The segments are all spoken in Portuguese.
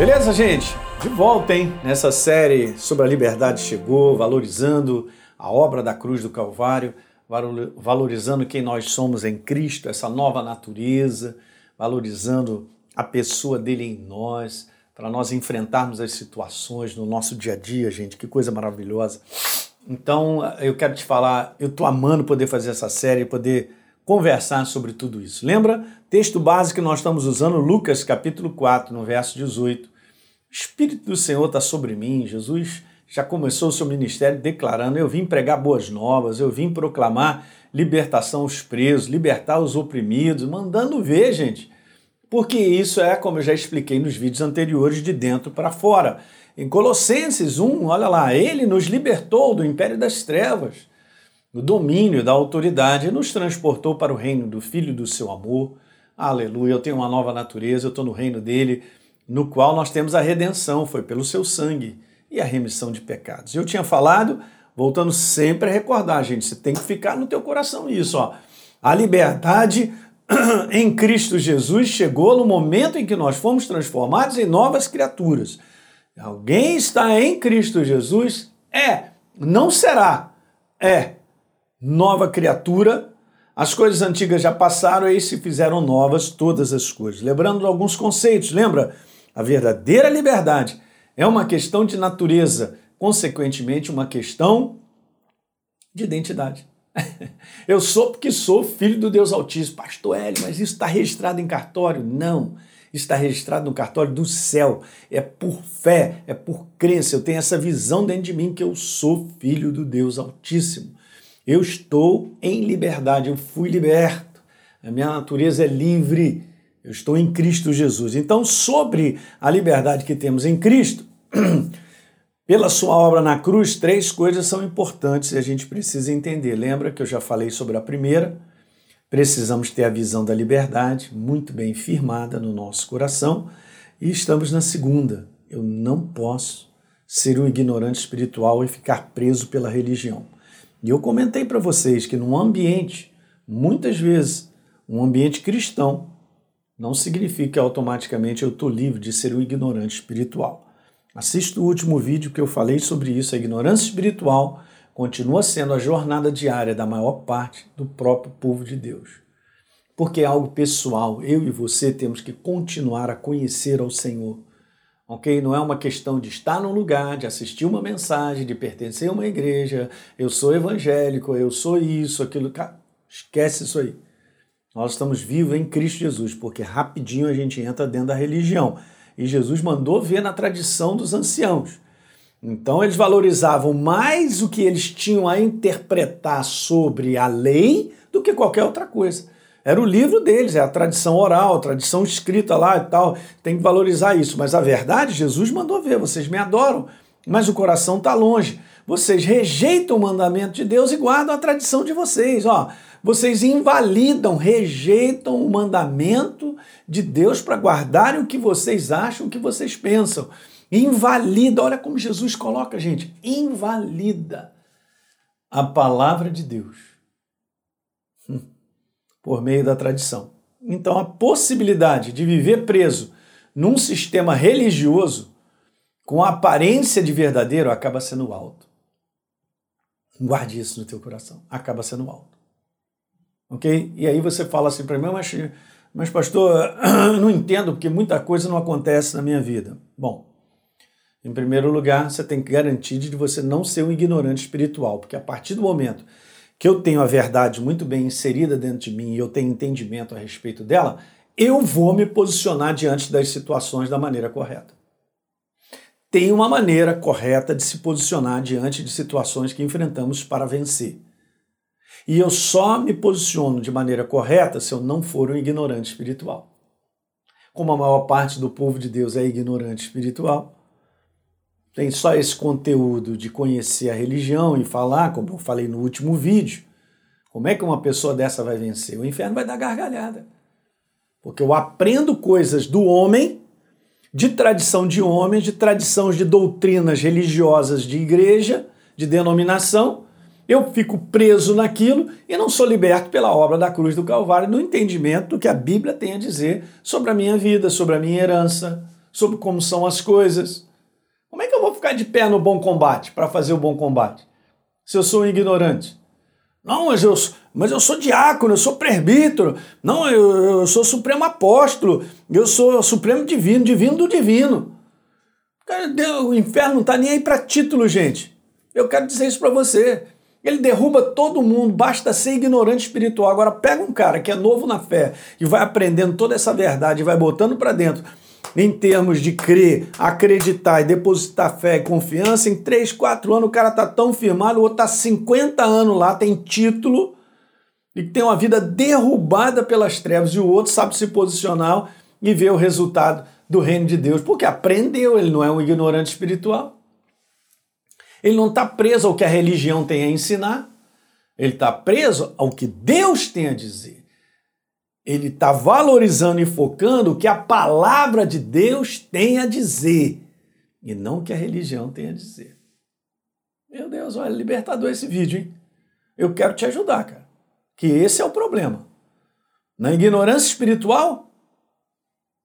Beleza, gente? De volta, hein? Nessa série sobre a liberdade chegou, valorizando a obra da cruz do Calvário, valorizando quem nós somos em Cristo, essa nova natureza, valorizando a pessoa dele em nós, para nós enfrentarmos as situações no nosso dia a dia, gente. Que coisa maravilhosa. Então, eu quero te falar, eu tô amando poder fazer essa série, poder conversar sobre tudo isso. Lembra? Texto básico que nós estamos usando, Lucas capítulo 4, no verso 18. O Espírito do Senhor está sobre mim. Jesus já começou o seu ministério declarando: Eu vim pregar boas novas, eu vim proclamar libertação aos presos, libertar os oprimidos, mandando ver, gente. Porque isso é, como eu já expliquei nos vídeos anteriores, de dentro para fora. Em Colossenses 1, olha lá, ele nos libertou do império das trevas, do domínio da autoridade e nos transportou para o reino do Filho do seu amor. Aleluia, eu tenho uma nova natureza, eu estou no reino dele, no qual nós temos a redenção, foi pelo seu sangue e a remissão de pecados. Eu tinha falado, voltando sempre a recordar, gente, você tem que ficar no teu coração isso, ó. A liberdade em Cristo Jesus chegou no momento em que nós fomos transformados em novas criaturas. Alguém está em Cristo Jesus é, não será, é nova criatura. As coisas antigas já passaram e se fizeram novas todas as coisas. Lembrando alguns conceitos, lembra? A verdadeira liberdade é uma questão de natureza, consequentemente, uma questão de identidade. Eu sou porque sou filho do Deus Altíssimo. Pastor Hélio, mas isso está registrado em cartório? Não está registrado no cartório do céu. É por fé, é por crença. Eu tenho essa visão dentro de mim que eu sou filho do Deus Altíssimo. Eu estou em liberdade, eu fui liberto. A minha natureza é livre. Eu estou em Cristo Jesus. Então, sobre a liberdade que temos em Cristo, pela sua obra na cruz, três coisas são importantes e a gente precisa entender. Lembra que eu já falei sobre a primeira? Precisamos ter a visão da liberdade muito bem firmada no nosso coração. E estamos na segunda. Eu não posso ser um ignorante espiritual e ficar preso pela religião. E eu comentei para vocês que num ambiente, muitas vezes, um ambiente cristão, não significa que automaticamente eu estou livre de ser um ignorante espiritual. Assista o último vídeo que eu falei sobre isso, a ignorância espiritual continua sendo a jornada diária da maior parte do próprio povo de Deus. Porque é algo pessoal, eu e você temos que continuar a conhecer ao Senhor. Ok? Não é uma questão de estar num lugar, de assistir uma mensagem, de pertencer a uma igreja, eu sou evangélico, eu sou isso, aquilo. Esquece isso aí. Nós estamos vivos em Cristo Jesus, porque rapidinho a gente entra dentro da religião. E Jesus mandou ver na tradição dos anciãos. Então eles valorizavam mais o que eles tinham a interpretar sobre a lei do que qualquer outra coisa. Era o livro deles, é a tradição oral, a tradição escrita lá e tal. Tem que valorizar isso. Mas a verdade, Jesus mandou ver: vocês me adoram, mas o coração está longe. Vocês rejeitam o mandamento de Deus e guardam a tradição de vocês. Ó, vocês invalidam, rejeitam o mandamento de Deus para guardarem o que vocês acham, o que vocês pensam. Invalida, olha como Jesus coloca, gente, invalida a palavra de Deus hum, por meio da tradição. Então, a possibilidade de viver preso num sistema religioso com aparência de verdadeiro acaba sendo alto. Guarde isso no teu coração. Acaba sendo alto. Ok? E aí você fala assim para mim, mas, mas pastor, não entendo porque muita coisa não acontece na minha vida. Bom, em primeiro lugar, você tem que garantir de você não ser um ignorante espiritual, porque a partir do momento que eu tenho a verdade muito bem inserida dentro de mim e eu tenho entendimento a respeito dela, eu vou me posicionar diante das situações da maneira correta. Tem uma maneira correta de se posicionar diante de situações que enfrentamos para vencer. E eu só me posiciono de maneira correta se eu não for um ignorante espiritual. Como a maior parte do povo de Deus é ignorante espiritual, tem só esse conteúdo de conhecer a religião e falar, como eu falei no último vídeo, como é que uma pessoa dessa vai vencer? O inferno vai dar gargalhada. Porque eu aprendo coisas do homem, de tradição de homens, de tradições de doutrinas religiosas de igreja, de denominação, eu fico preso naquilo e não sou liberto pela obra da cruz do Calvário no entendimento do que a Bíblia tem a dizer sobre a minha vida, sobre a minha herança, sobre como são as coisas. Como é que eu vou ficar de pé no bom combate para fazer o bom combate? Se eu sou um ignorante. Não, mas eu, mas eu sou diácono, eu sou presbítero. Não, eu, eu sou supremo apóstolo. Eu sou supremo divino, divino do divino. Cara, o inferno não está nem aí para título, gente. Eu quero dizer isso para você. Ele derruba todo mundo, basta ser ignorante espiritual. Agora pega um cara que é novo na fé e vai aprendendo toda essa verdade e vai botando para dentro em termos de crer, acreditar e depositar fé e confiança, em 3, 4 anos o cara tá tão firmado, o outro tá 50 anos lá, tem título e tem uma vida derrubada pelas trevas e o outro sabe se posicionar e ver o resultado do reino de Deus, porque aprendeu, ele não é um ignorante espiritual. Ele não está preso ao que a religião tem a ensinar, ele está preso ao que Deus tem a dizer. Ele está valorizando e focando o que a palavra de Deus tem a dizer e não o que a religião tem a dizer. Meu Deus, olha, libertador esse vídeo, hein? Eu quero te ajudar, cara. Que esse é o problema. Na ignorância espiritual,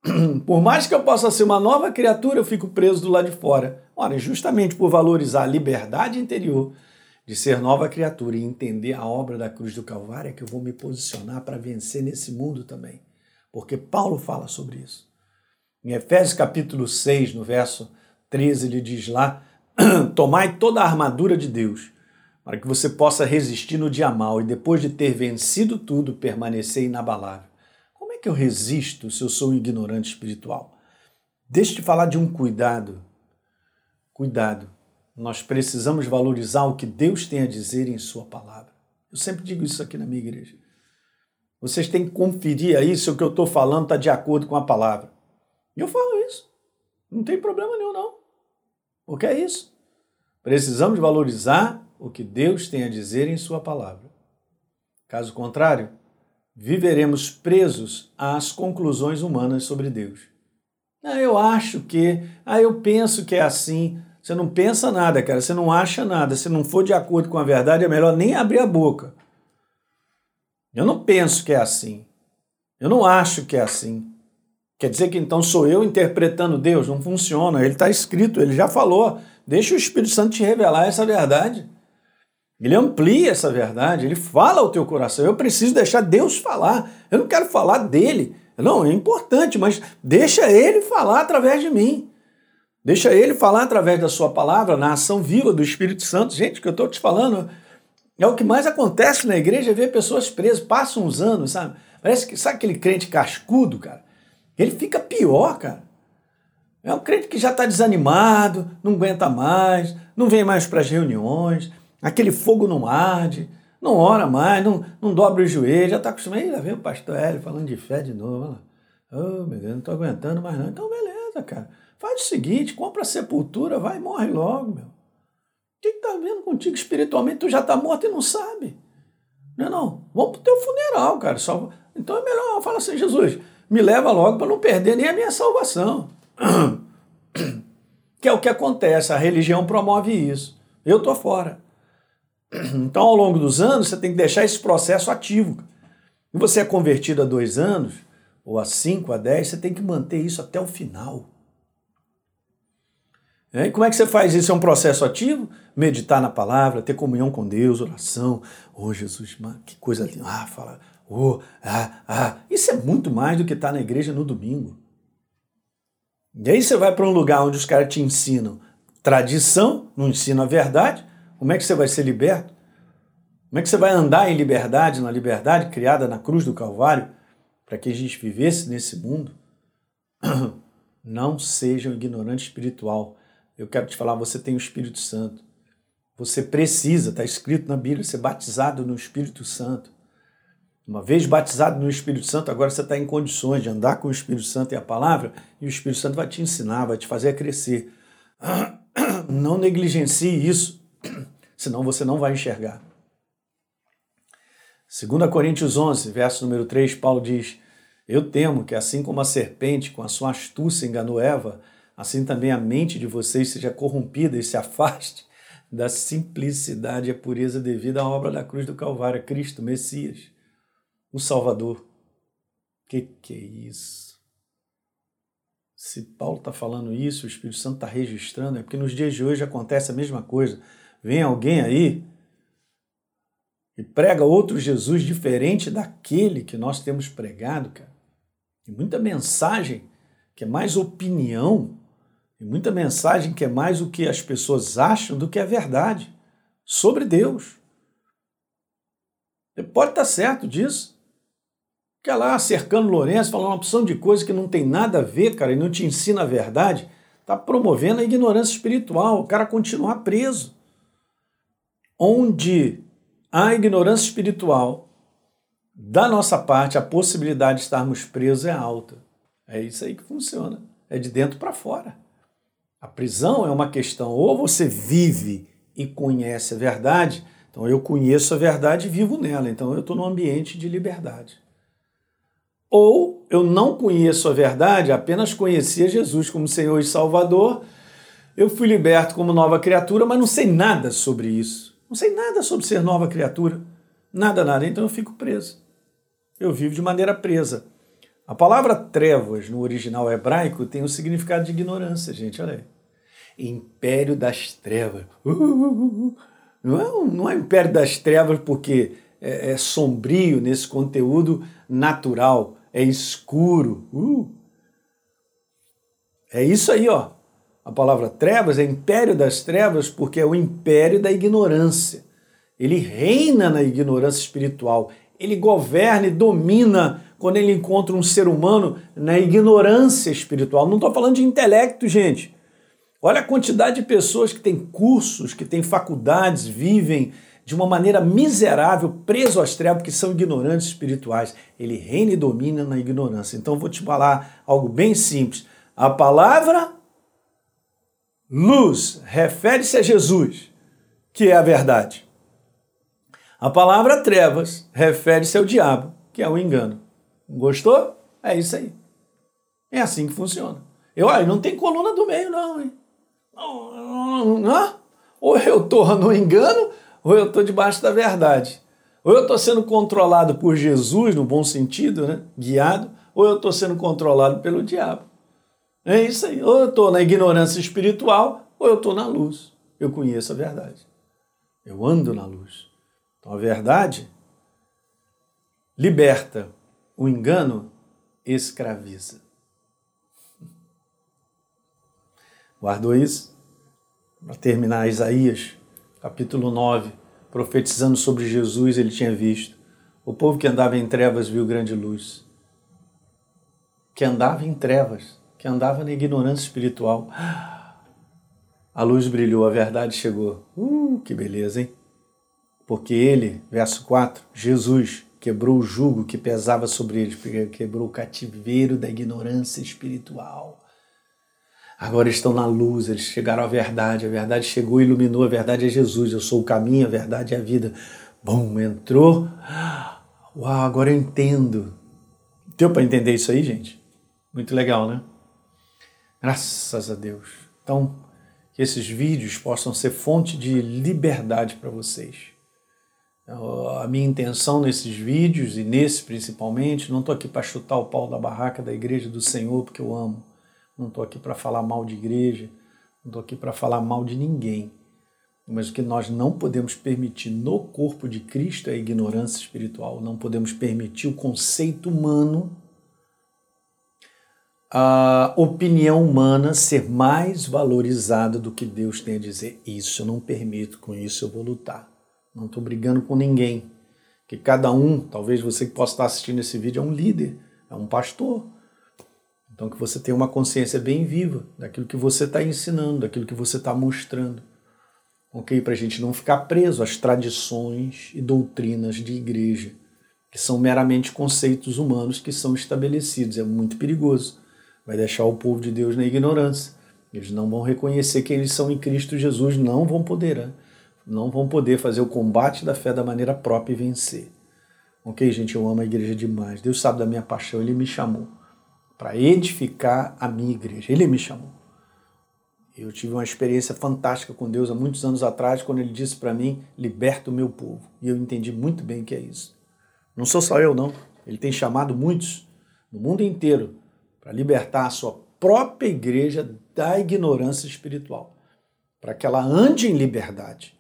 por mais que eu possa ser uma nova criatura, eu fico preso do lado de fora. Ora, justamente por valorizar a liberdade interior de ser nova criatura e entender a obra da cruz do Calvário é que eu vou me posicionar para vencer nesse mundo também. Porque Paulo fala sobre isso. Em Efésios capítulo 6, no verso 13, ele diz lá: Tomai toda a armadura de Deus, para que você possa resistir no dia mal e depois de ter vencido tudo, permanecer inabalável que eu resisto se eu sou um ignorante espiritual? Deixa eu te falar de um cuidado. Cuidado. Nós precisamos valorizar o que Deus tem a dizer em Sua palavra. Eu sempre digo isso aqui na minha igreja. Vocês têm que conferir aí se o que eu estou falando está de acordo com a palavra. E eu falo isso. Não tem problema nenhum, não. Porque é isso. Precisamos valorizar o que Deus tem a dizer em Sua palavra. Caso contrário, viveremos presos às conclusões humanas sobre Deus. Ah, eu acho que, ah, eu penso que é assim. Você não pensa nada, cara, você não acha nada. Se não for de acordo com a verdade, é melhor nem abrir a boca. Eu não penso que é assim. Eu não acho que é assim. Quer dizer que então sou eu interpretando Deus? Não funciona. Ele está escrito, ele já falou. Deixa o Espírito Santo te revelar essa verdade. Ele amplia essa verdade, ele fala ao teu coração. Eu preciso deixar Deus falar. Eu não quero falar dele. Não, é importante, mas deixa ele falar através de mim. Deixa ele falar através da sua palavra, na ação viva do Espírito Santo. Gente, o que eu estou te falando é o que mais acontece na igreja, é ver pessoas presas, passam uns anos, sabe? Parece que, sabe aquele crente cascudo, cara? Ele fica pior, cara. É um crente que já está desanimado, não aguenta mais, não vem mais para as reuniões, aquele fogo não arde, não ora mais, não, não dobra o joelho, já está acostumado. Aí lá vem o pastor Hélio falando de fé de novo. Oh, meu Deus, não estou aguentando mais não. Então, beleza, cara. Faz o seguinte, compra a sepultura, vai e morre logo, meu. O que está vendo contigo espiritualmente? Tu já está morto e não sabe. Não é não? Vamos pro teu funeral, cara. Só... Então é melhor, fala assim, Jesus, me leva logo para não perder nem a minha salvação. Que é o que acontece, a religião promove isso. Eu tô fora. Então, ao longo dos anos, você tem que deixar esse processo ativo. E você é convertido há dois anos, ou há cinco, há dez, você tem que manter isso até o final. E como é que você faz isso? É um processo ativo? Meditar na palavra, ter comunhão com Deus, oração. Oh, Jesus, que coisa linda. Ah, fala. Oh, ah, ah. Isso é muito mais do que estar na igreja no domingo. E aí você vai para um lugar onde os caras te ensinam tradição, não ensinam a verdade, como é que você vai ser liberto? Como é que você vai andar em liberdade, na liberdade criada na cruz do Calvário, para que a gente vivesse nesse mundo? Não seja um ignorante espiritual. Eu quero te falar, você tem o Espírito Santo. Você precisa, está escrito na Bíblia, ser batizado no Espírito Santo. Uma vez batizado no Espírito Santo, agora você está em condições de andar com o Espírito Santo e a palavra, e o Espírito Santo vai te ensinar, vai te fazer crescer. Não negligencie isso senão você não vai enxergar. 2 Coríntios 11, verso número 3, Paulo diz: Eu temo que, assim como a serpente, com a sua astúcia, enganou Eva, assim também a mente de vocês seja corrompida e se afaste da simplicidade e a pureza devida à obra da cruz do Calvário, Cristo, Messias, o Salvador. Que que é isso? Se Paulo está falando isso, o Espírito Santo está registrando, é porque nos dias de hoje acontece a mesma coisa. Vem alguém aí e prega outro Jesus diferente daquele que nós temos pregado, cara. E muita mensagem que é mais opinião, muita mensagem que é mais o que as pessoas acham do que a verdade sobre Deus. Você pode estar certo disso. Fica lá cercando Lourenço, falando uma opção de coisa que não tem nada a ver, cara, e não te ensina a verdade. Está promovendo a ignorância espiritual, o cara continuar preso. Onde a ignorância espiritual, da nossa parte, a possibilidade de estarmos presos é alta. É isso aí que funciona. É de dentro para fora. A prisão é uma questão, ou você vive e conhece a verdade, então eu conheço a verdade e vivo nela, então eu estou num ambiente de liberdade. Ou eu não conheço a verdade, apenas conhecia Jesus como Senhor e Salvador, eu fui liberto como nova criatura, mas não sei nada sobre isso. Não sei nada sobre ser nova criatura. Nada, nada. Então eu fico preso. Eu vivo de maneira presa. A palavra trevas no original hebraico tem o significado de ignorância, gente. Olha aí. Império das trevas. Uh, uh, uh, não é, não é império das trevas porque é, é sombrio nesse conteúdo natural, é escuro. É isso aí, ó. A palavra trevas é império das trevas porque é o império da ignorância. Ele reina na ignorância espiritual. Ele governa e domina quando ele encontra um ser humano na ignorância espiritual. Não estou falando de intelecto, gente. Olha a quantidade de pessoas que têm cursos, que têm faculdades, vivem de uma maneira miserável, preso às trevas, que são ignorantes espirituais. Ele reina e domina na ignorância. Então vou te falar algo bem simples. A palavra luz refere-se a Jesus, que é a verdade. A palavra trevas refere-se ao diabo, que é o engano. Gostou? É isso aí. É assim que funciona. Eu, olha, não tem coluna do meio, não, hein? Ou eu estou no engano, ou eu estou debaixo da verdade. Ou eu estou sendo controlado por Jesus, no bom sentido, né? guiado, ou eu estou sendo controlado pelo diabo. É isso aí. Ou eu estou na ignorância espiritual, ou eu estou na luz. Eu conheço a verdade. Eu ando na luz. Então a verdade liberta, o engano escraviza. Guardou isso? Para terminar, Isaías, capítulo 9, profetizando sobre Jesus, ele tinha visto. O povo que andava em trevas viu grande luz. Que andava em trevas, que andava na ignorância espiritual. A luz brilhou, a verdade chegou. Uh, que beleza, hein? Porque ele, verso 4, Jesus quebrou o jugo que pesava sobre eles, quebrou o cativeiro da ignorância espiritual agora estão na luz, eles chegaram à verdade, a verdade chegou, iluminou, a verdade é Jesus, eu sou o caminho, a verdade é a vida. Bom, entrou, uau, agora eu entendo. Deu para entender isso aí, gente? Muito legal, né? Graças a Deus. Então, que esses vídeos possam ser fonte de liberdade para vocês. A minha intenção nesses vídeos, e nesse principalmente, não estou aqui para chutar o pau da barraca da igreja do Senhor, porque eu amo não estou aqui para falar mal de igreja, não estou aqui para falar mal de ninguém. Mas o que nós não podemos permitir no corpo de Cristo é a ignorância espiritual. Não podemos permitir o conceito humano, a opinião humana ser mais valorizada do que Deus tem a dizer. Isso eu não permito, com isso eu vou lutar. Não estou brigando com ninguém. Que cada um, talvez você que possa estar assistindo esse vídeo, é um líder, é um pastor, então, que você tenha uma consciência bem viva daquilo que você está ensinando, daquilo que você está mostrando. Ok? Para a gente não ficar preso às tradições e doutrinas de igreja, que são meramente conceitos humanos que são estabelecidos. É muito perigoso. Vai deixar o povo de Deus na ignorância. Eles não vão reconhecer que eles são em Cristo Jesus, não vão poder, não vão poder fazer o combate da fé da maneira própria e vencer. Ok, gente? Eu amo a igreja demais. Deus sabe da minha paixão, Ele me chamou para edificar a minha igreja. Ele me chamou. Eu tive uma experiência fantástica com Deus há muitos anos atrás, quando ele disse para mim: liberta o meu povo. E eu entendi muito bem o que é isso. Não sou só eu, não. Ele tem chamado muitos no mundo inteiro para libertar a sua própria igreja da ignorância espiritual, para que ela ande em liberdade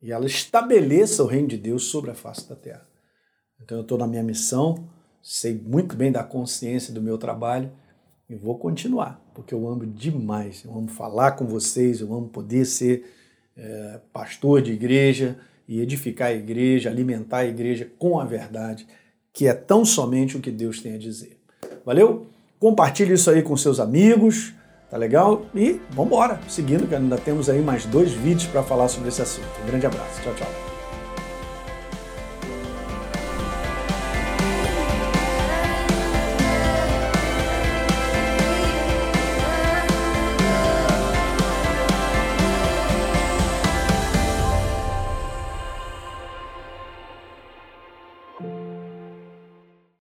e ela estabeleça o reino de Deus sobre a face da terra. Então eu estou na minha missão, sei muito bem da consciência do meu trabalho e vou continuar, porque eu amo demais, eu amo falar com vocês, eu amo poder ser é, pastor de igreja e edificar a igreja, alimentar a igreja com a verdade, que é tão somente o que Deus tem a dizer. Valeu? Compartilhe isso aí com seus amigos, tá legal? E vamos embora, seguindo, que ainda temos aí mais dois vídeos para falar sobre esse assunto. Um grande abraço, tchau, tchau.